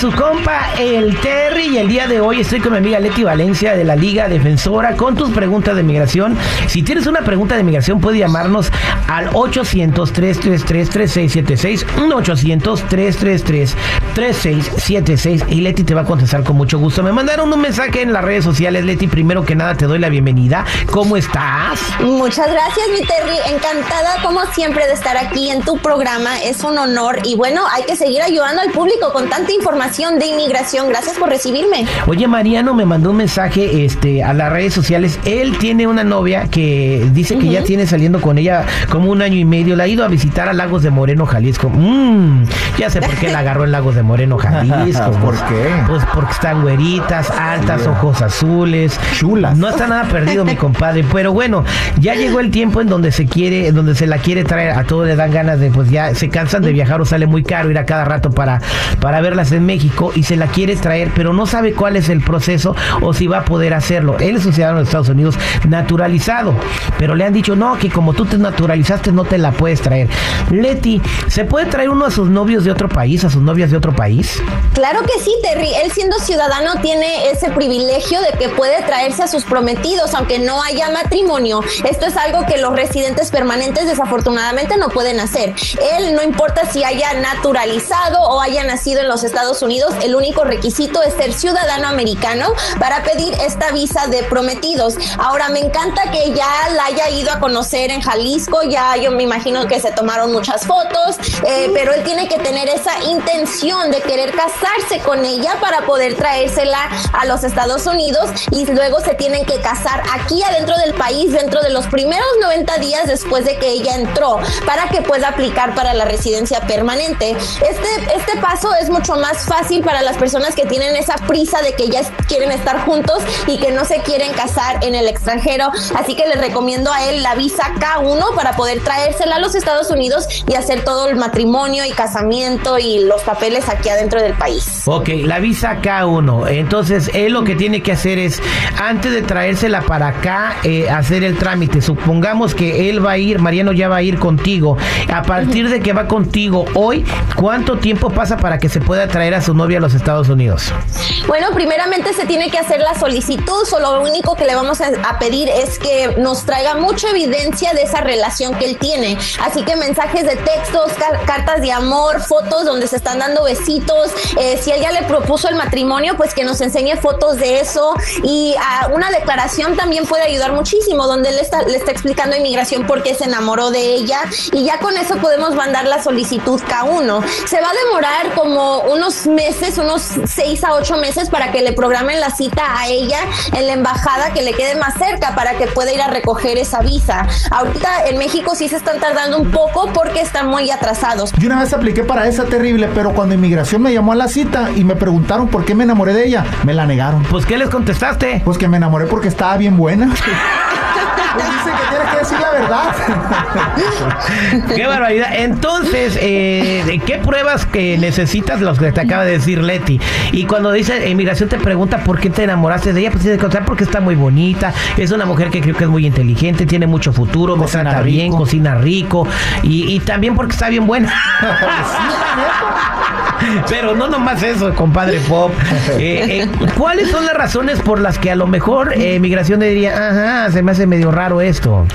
su compa el Terry y el día de hoy estoy con mi amiga Leti Valencia de la Liga Defensora con tus preguntas de migración. Si tienes una pregunta de migración puedes llamarnos al 800-333-3676, 1-800-333-3676 y Leti te va a contestar con mucho gusto. Me mandaron un mensaje en las redes sociales, Leti, primero que nada te doy la bienvenida. ¿Cómo estás? Muchas gracias, mi Terry. Encantada como siempre de estar aquí en tu programa. Es un honor y bueno, hay que seguir ayudando al público con tanta información de inmigración. Gracias por recibirme. Oye, Mariano me mandó un mensaje este, a las redes sociales. Él tiene una novia que dice que ya tiene saliendo con ella como un año y medio. La ha ido a visitar a Lagos de Moreno, Jalisco. Mm, ya sé por qué la agarró en Lagos de Moreno, Jalisco. ¿Por qué? Pues porque están güeritas, altas, ojos azules. Chulas. No está nada perdido, mi compadre. Pero bueno, ya llegó el tiempo en donde se quiere, en donde se la quiere traer. A todos le dan ganas de, pues ya se cansan de viajar o sale muy caro ir a cada rato para, para verlas en México y se la quiere traer, pero no sabe cuál es el proceso o si va a poder hacerlo. Él es un ciudadano de Estados Unidos naturalizado, pero le han dicho, no, que como tú te naturalizaste no te la puedes traer. Leti, ¿se puede traer uno a sus novios de otro país, a sus novias de otro país? Claro que sí, Terry. Él siendo ciudadano tiene ese privilegio de que puede traerse a sus prometidos, aunque no haya matrimonio. Esto es algo que los residentes permanentes desafortunadamente no pueden hacer. Él no importa si haya naturalizado o haya nacido en los Estados Unidos, el único requisito es ser ciudadano americano para pedir esta visa de prometidos. Ahora, me encanta que ya la haya ido a conocer en Jalisco, ya yo me imagino que se tomaron muchas fotos, eh, pero él tiene que tener esa intención de querer casarse con ella para poder traérsela a los Estados Unidos y luego se tienen que casar aquí adentro del país dentro de los primeros 90 días después de que ella entró para que pueda aplicar para la residencia permanente. Este, este paso es mucho más fácil para las personas que tienen esa prisa de que ya quieren estar juntos y que no se quieren casar en el extranjero. Así que les recomiendo a él la visa K1 para poder traérsela a los Estados Unidos y hacer todo el matrimonio y casamiento y los papeles aquí adentro del país. Ok, la visa K1. Entonces, él lo que tiene que hacer es, antes de traérsela para acá, eh, hacer el trámite. Supongamos que él va a ir, Mariano ya va a ir contigo. A partir de que va contigo hoy, ¿cuánto tiempo pasa para que se pueda traer a su novia a los Estados Unidos? Bueno, primeramente se tiene que hacer la solicitud, solo lo único que le vamos a, pedir es que nos traiga mucha evidencia de esa relación que él tiene. Así que mensajes de textos, car- cartas de amor, fotos donde se están dando besitos. Eh, si él ya le propuso el matrimonio, pues que nos enseñe fotos de eso. Y ah, una declaración también puede ayudar muchísimo, donde él está, le está explicando a inmigración por qué se enamoró de ella. Y ya con eso podemos mandar la solicitud K1. Se va a demorar como unos meses, unos seis a ocho meses para que le programen la cita a ella en la embajada que le quede más cerca para que pueda ir a recoger esa visa. Ahorita en México sí se están tardando un poco porque están muy atrasados. Yo una vez apliqué para esa terrible, pero cuando inmigración me llamó a la cita y me preguntaron por qué me enamoré de ella, me la negaron. Pues, ¿qué les contestaste? Pues que me enamoré porque estaba bien buena. verdad. Qué barbaridad. Entonces, eh, ¿qué pruebas que necesitas los que te acaba de decir Leti? Y cuando dice inmigración te pregunta por qué te enamoraste de ella, pues tienes que contar porque está muy bonita, es una mujer que creo que es muy inteligente, tiene mucho futuro, me Cocina trata bien, cocina rico y, y también porque está bien buena. Pero no nomás eso, compadre Pop. Eh, eh, ¿Cuáles son las razones por las que a lo mejor eh, migración diría, ajá, se me hace medio raro esto?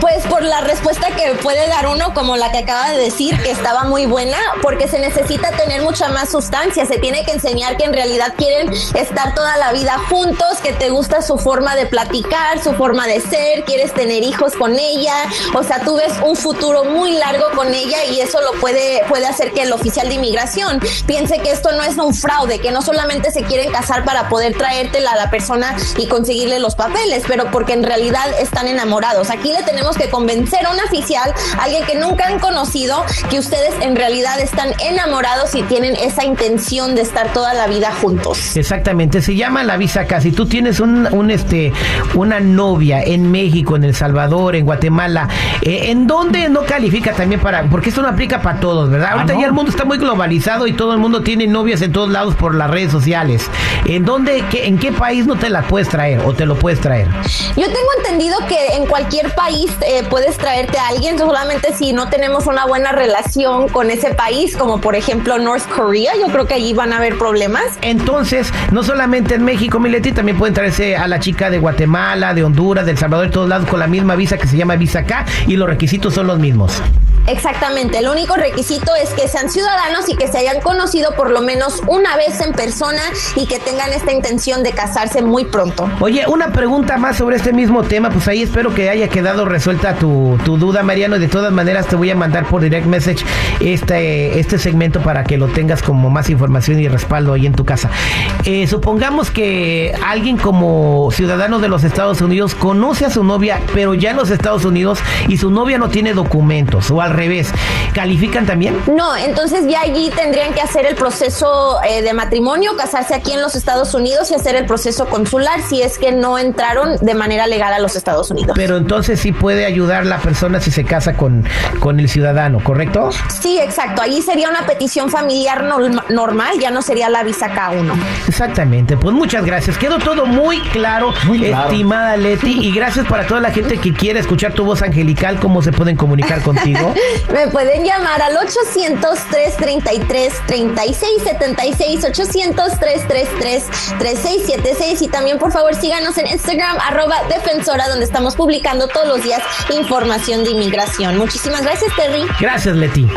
Pues por la respuesta que puede dar uno, como la que acaba de decir, que estaba muy buena, porque se necesita tener mucha más sustancia. Se tiene que enseñar que en realidad quieren estar toda la vida juntos, que te gusta su forma de platicar, su forma de ser, quieres tener hijos con ella. O sea, tú ves un futuro muy largo con ella y eso lo puede, puede hacer que el oficial de inmigración piense que esto no es un fraude, que no solamente se quieren casar para poder traértela a la persona y conseguirle los papeles, pero porque en realidad están enamorados. Aquí le tenemos que convencer a un oficial, alguien que nunca han conocido, que ustedes en realidad están enamorados y tienen esa intención de estar toda la vida juntos. Exactamente, se llama la visa K. Si tú tienes un, un, este, una novia en México, en El Salvador, en Guatemala, eh, ¿en dónde no califica también para? Porque esto no aplica para todos, ¿verdad? Ahorita no? ya el mundo está muy globalizado. globalizado y todo el mundo tiene novias en todos lados por las redes sociales. ¿En dónde, qué, en qué país no te la puedes traer o te lo puedes traer? Yo tengo entendido que en cualquier país eh, puedes traerte a alguien, solamente si no tenemos una buena relación con ese país, como por ejemplo North Korea, yo creo que allí van a haber problemas. Entonces, no solamente en México, Mileti, también pueden traerse a la chica de Guatemala, de Honduras, de El Salvador, de todos lados con la misma visa que se llama Visa K y los requisitos son los mismos. Exactamente, el único requisito es que sean ciudadanos y que se hayan conocido por lo menos una vez en persona y que tengan esta intención de casarse muy pronto. Oye, una pregunta más sobre este mismo tema, pues ahí espero que haya quedado resuelta tu, tu duda, Mariano. De todas maneras, te voy a mandar por direct message este, este segmento para que lo tengas como más información y respaldo ahí en tu casa. Eh, supongamos que alguien como ciudadano de los Estados Unidos conoce a su novia, pero ya en los Estados Unidos y su novia no tiene documentos o al revés, ¿califican también? No, entonces ya allí tendrían que hacer el proceso eh, de matrimonio, casarse aquí en los Estados Unidos y hacer el proceso consular si es que no entraron de manera legal a los Estados Unidos. Pero entonces sí puede ayudar la persona si se casa con, con el ciudadano, ¿correcto? Sí, exacto. Allí sería una petición familiar normal, ya no sería la visa K1. Exactamente. Pues muchas gracias. Quedó todo muy claro, muy estimada Leti. Y gracias para toda la gente que quiere escuchar tu voz angelical, cómo se pueden comunicar contigo. Me pueden llamar al 800-333-3676, 800-333-3676 y también por favor síganos en Instagram arroba defensora donde estamos publicando todos los días información de inmigración. Muchísimas gracias Terry. Gracias Leti.